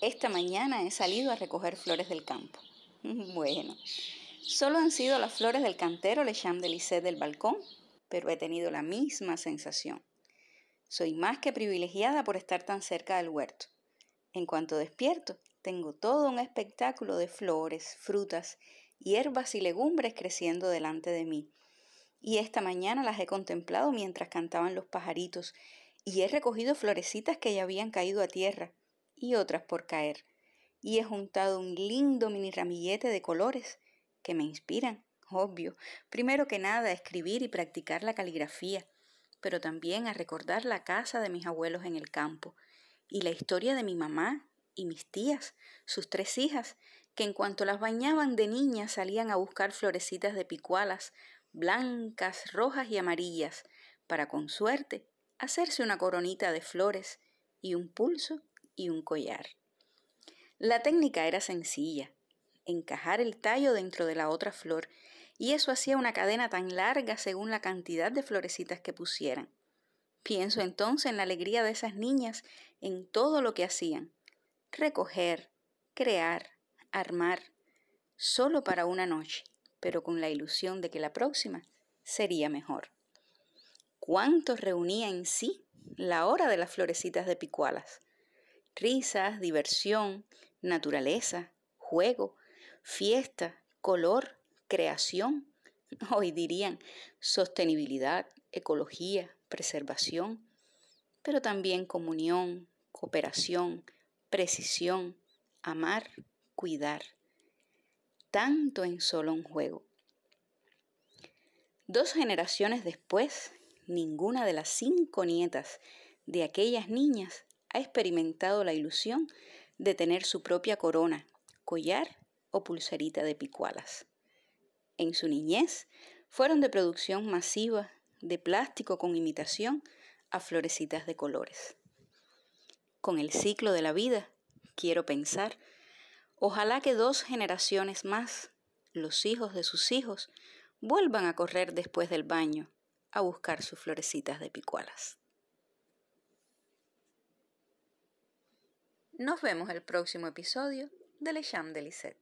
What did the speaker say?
Esta mañana he salido a recoger flores del campo. Bueno, solo han sido las flores del cantero Le Cham de Lisette del balcón, pero he tenido la misma sensación. Soy más que privilegiada por estar tan cerca del huerto. En cuanto despierto, tengo todo un espectáculo de flores, frutas, hierbas y legumbres creciendo delante de mí. Y esta mañana las he contemplado mientras cantaban los pajaritos y he recogido florecitas que ya habían caído a tierra y otras por caer. Y he juntado un lindo mini ramillete de colores que me inspiran, obvio, primero que nada a escribir y practicar la caligrafía, pero también a recordar la casa de mis abuelos en el campo y la historia de mi mamá y mis tías, sus tres hijas, que en cuanto las bañaban de niñas salían a buscar florecitas de picualas, blancas, rojas y amarillas, para con suerte hacerse una coronita de flores y un pulso y un collar. La técnica era sencilla, encajar el tallo dentro de la otra flor, y eso hacía una cadena tan larga según la cantidad de florecitas que pusieran. Pienso entonces en la alegría de esas niñas en todo lo que hacían. Recoger, crear, armar, solo para una noche, pero con la ilusión de que la próxima sería mejor. ¿Cuánto reunía en sí la hora de las florecitas de picualas? Risas, diversión, naturaleza, juego, fiesta, color, creación. Hoy dirían sostenibilidad, ecología, preservación, pero también comunión, cooperación, precisión, amar, cuidar. Tanto en solo un juego. Dos generaciones después, ninguna de las cinco nietas de aquellas niñas ha experimentado la ilusión de tener su propia corona, collar o pulserita de picualas. En su niñez fueron de producción masiva, de plástico con imitación a florecitas de colores. Con el ciclo de la vida, quiero pensar, ojalá que dos generaciones más, los hijos de sus hijos, vuelvan a correr después del baño a buscar sus florecitas de picualas. Nos vemos el próximo episodio de Le Cham de Lisette.